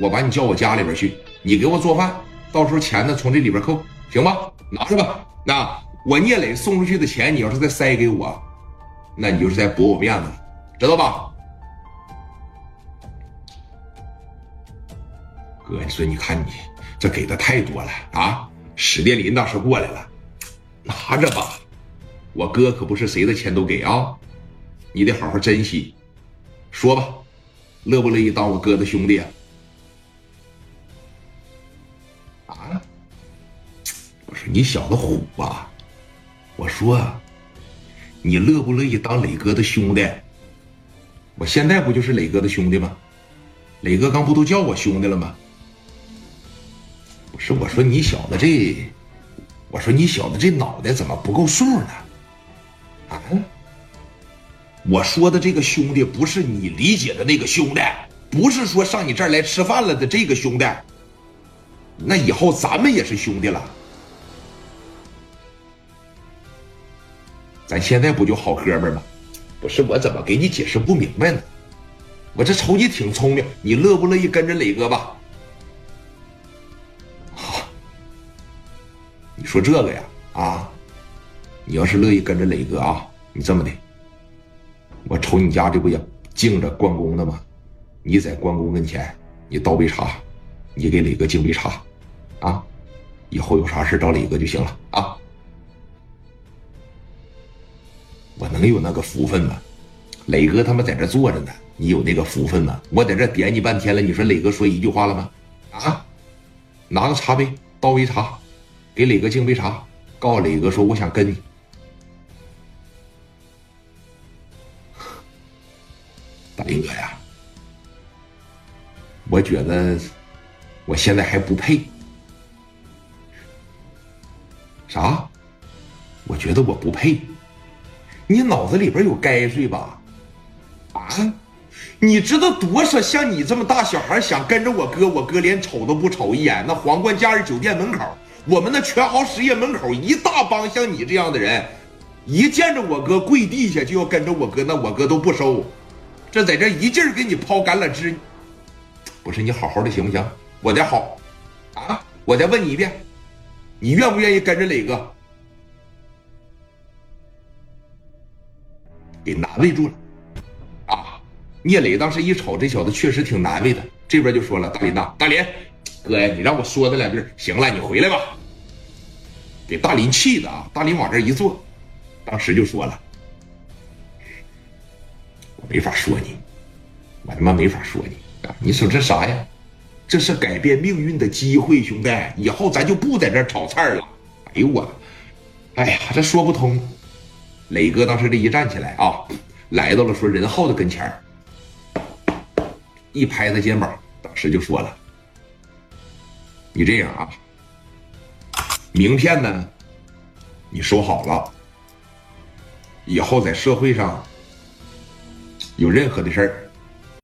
我把你叫我家里边去，你给我做饭，到时候钱呢从这里边扣，行吧？拿着吧。那我聂磊送出去的钱，你要是再塞给我，那你就是在驳我面子，知道吧？哥，你说你看你这给的太多了啊！史殿林当时过来了，拿着吧，我哥可不是谁的钱都给啊，你得好好珍惜。说吧，乐不乐意当我哥的兄弟？啊？你小子虎吧？我说你乐不乐意当磊哥的兄弟？我现在不就是磊哥的兄弟吗？磊哥刚不都叫我兄弟了吗？不是我说你小子这，我说你小子这脑袋怎么不够数呢？啊？我说的这个兄弟不是你理解的那个兄弟，不是说上你这儿来吃饭了的这个兄弟。那以后咱们也是兄弟了，咱现在不就好哥们吗？不是我怎么给你解释不明白呢？我这瞅你挺聪明，你乐不乐意跟着磊哥吧？好 你说这个呀，啊，你要是乐意跟着磊哥啊，你这么的，我瞅你家这不也敬着关公的吗？你在关公跟前，你倒杯茶，你给磊哥敬杯茶，啊，以后有啥事找磊哥就行了啊。我能有那个福分吗？磊哥他妈在这坐着呢，你有那个福分吗？我在这点你半天了，你说磊哥说一句话了吗？啊，拿个茶杯倒杯茶。给磊哥敬杯茶，告诉磊哥说：“我想跟你，大林哥呀，我觉得我现在还不配。啥？我觉得我不配？你脑子里边有该睡吧？啊？你知道多少像你这么大小孩想跟着我哥，我哥连瞅都不瞅一眼？那皇冠假日酒店门口。”我们那全豪实业门口一大帮像你这样的人，一见着我哥跪地下就要跟着我哥，那我哥都不收。这在这一劲儿给你抛橄榄枝，不是你好好的行不行？我的好，啊！我再问你一遍，你愿不愿意跟着磊哥？给难为住了，啊！聂磊当时一瞅这小子确实挺难为的，这边就说了：“大林呐，大林。”哥呀，你让我说他两句，行了，你回来吧。给大林气的啊！大林往这一坐，当时就说了：“我没法说你，我他妈没法说你啊！你说这啥呀？这是改变命运的机会，兄弟！以后咱就不在这炒菜了。哎呦我，哎呀，这说不通。磊哥当时这一站起来啊，来到了说任浩的跟前一拍他肩膀，当时就说了。”你这样啊，名片呢？你收好了，以后在社会上有任何的事儿，